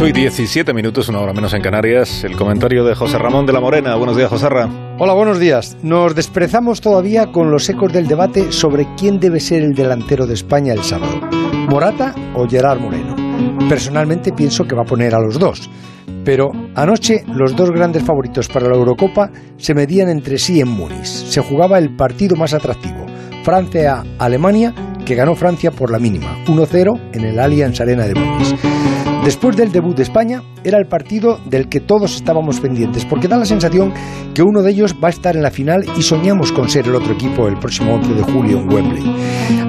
8 y 17 minutos, una hora menos en Canarias. El comentario de José Ramón de la Morena. Buenos días, José Ramón. Hola, buenos días. Nos desprezamos todavía con los ecos del debate sobre quién debe ser el delantero de España el sábado, Morata o Gerard Moreno. Personalmente pienso que va a poner a los dos. Pero anoche los dos grandes favoritos para la Eurocopa se medían entre sí en Múnich. Se jugaba el partido más atractivo, Francia-Alemania, que ganó Francia por la mínima, 1-0 en el Allianz Arena de Múnich. Después del debut de España, era el partido del que todos estábamos pendientes, porque da la sensación que uno de ellos va a estar en la final y soñamos con ser el otro equipo el próximo 11 de julio en Wembley.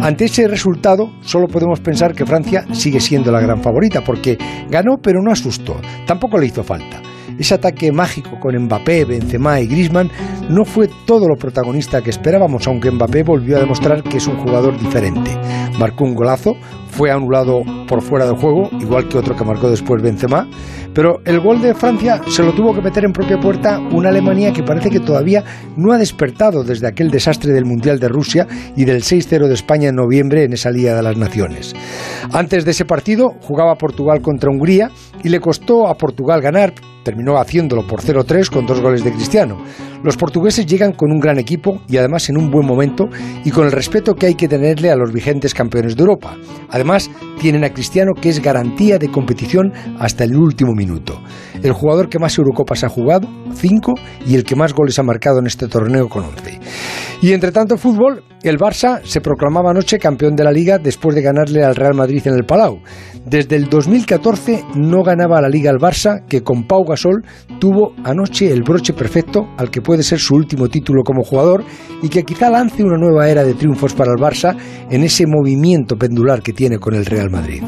Ante ese resultado, solo podemos pensar que Francia sigue siendo la gran favorita, porque ganó pero no asustó, tampoco le hizo falta. Ese ataque mágico con Mbappé, Benzema y Griezmann no fue todo lo protagonista que esperábamos, aunque Mbappé volvió a demostrar que es un jugador diferente. Marcó un golazo, fue anulado por fuera del juego, igual que otro que marcó después Benzema, pero el gol de Francia se lo tuvo que meter en propia puerta una Alemania que parece que todavía no ha despertado desde aquel desastre del Mundial de Rusia y del 6-0 de España en noviembre en esa Liga de las Naciones. Antes de ese partido jugaba Portugal contra Hungría y le costó a Portugal ganar, terminó haciéndolo por 0-3 con dos goles de Cristiano. Los portugueses llegan con un gran equipo y además en un buen momento y con el respeto que hay que tenerle a los vigentes campeones de Europa. Además, tienen a Cristiano que es garantía de competición hasta el último minuto. El jugador que más Eurocopas ha jugado, 5, y el que más goles ha marcado en este torneo con 11. Y entre tanto fútbol, el Barça se proclamaba anoche campeón de la liga después de ganarle al Real Madrid en el Palau. Desde el 2014 no ganaba la liga el Barça, que con Pau Gasol tuvo anoche el broche perfecto al que puede ser su último título como jugador y que quizá lance una nueva era de triunfos para el Barça en ese movimiento pendular que tiene con el Real Madrid.